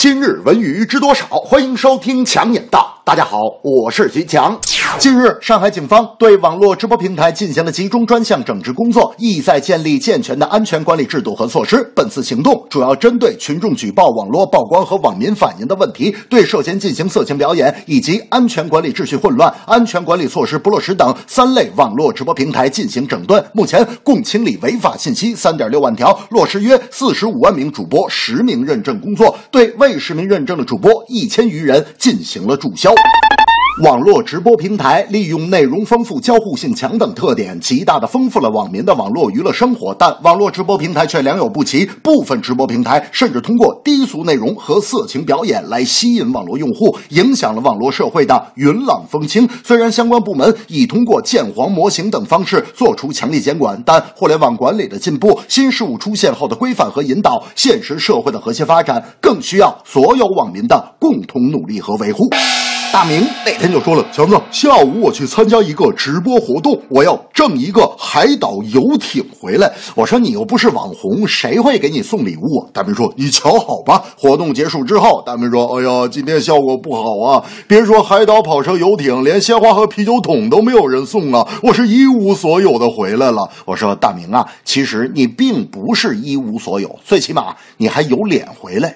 今日文娱知多少？欢迎收听强眼道。大家好，我是徐强。近日，上海警方对网络直播平台进行了集中专项整治工作，意在建立健全的安全管理制度和措施。本次行动主要针对群众举报网络曝光和网民反映的问题，对涉嫌进行色情表演以及安全管理秩序混乱、安全管理措施不落实等三类网络直播平台进行整顿。目前共清理违法信息三点六万条，落实约四十五万名主播实名认证工作，对未实名认证的主播一千余人进行了注销。网络直播平台利用内容丰富、交互性强等特点，极大地丰富了网民的网络娱乐生活。但网络直播平台却良莠不齐，部分直播平台甚至通过低俗内容和色情表演来吸引网络用户，影响了网络社会的云朗风轻。虽然相关部门已通过建黄模型等方式做出强力监管，但互联网管理的进步、新事物出现后的规范和引导、现实社会的和谐发展，更需要所有网民的共同努力和维护。大明那天就说了：“强子，下午我去参加一个直播活动，我要挣一个海岛游艇回来。”我说：“你又不是网红，谁会给你送礼物啊？”大明说：“你瞧好吧。”活动结束之后，大明说：“哎呀，今天效果不好啊！别说海岛跑车游艇，连鲜花和啤酒桶都没有人送啊！我是一无所有的回来了。”我说：“大明啊，其实你并不是一无所有，最起码你还有脸回来。”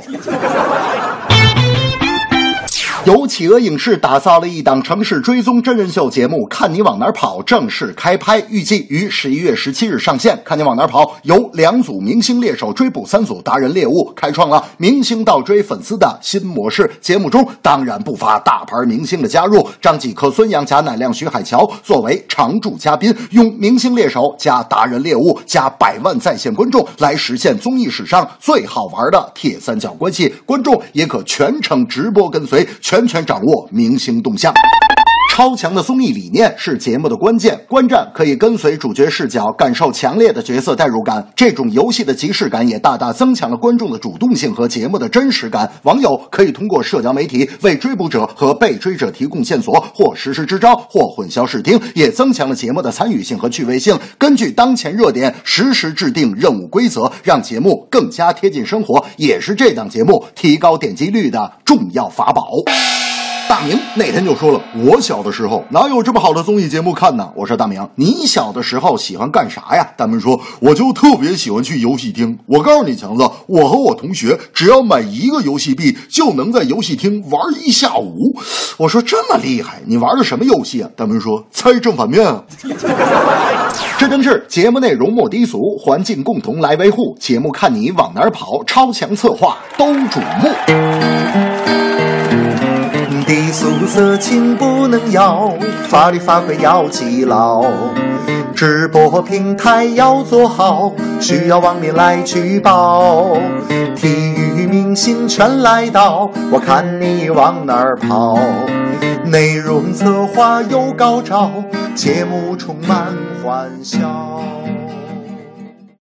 由企鹅影视打造了一档城市追踪真人秀节目《看你往哪儿跑》正式开拍，预计于十一月十七日上线。《看你往哪儿跑》由两组明星猎手追捕三组达人猎物，开创了明星倒追粉丝的新模式。节目中当然不乏大牌明星的加入，张继科、孙杨、贾乃亮、徐海乔作为常驻嘉宾，用明星猎手加达人猎物加百万在线观众来实现综艺史上最好玩的铁三角关系。观众也可全程直播跟随。全权掌握明星动向，超强的综艺理念是节目的关键。观战可以跟随主角视角，感受强烈的角色代入感。这种游戏的即视感也大大增强了观众的主动性和节目的真实感。网友可以通过社交媒体为追捕者和被追者提供线索，或实时支招，或混淆视听，也增强了节目的参与性和趣味性。根据当前热点，实时制定任务规则，让节目更加贴近生活，也是这档节目提高点击率的重要法宝。大明那天就说了，我小的时候哪有这么好的综艺节目看呢？我说大明，你小的时候喜欢干啥呀？大明说，我就特别喜欢去游戏厅。我告诉你，强子，我和我同学只要买一个游戏币，就能在游戏厅玩一下午。我说这么厉害，你玩的什么游戏啊？大明说，猜正反面啊。这真是节目内容莫低俗，环境共同来维护。节目看你往哪儿跑，超强策划都瞩目。色情不能要，法律法规要记牢。直播平台要做好，需要网民来举报。体育明星全来到，我看你往哪儿跑。内容策划有高招，节目充满欢笑。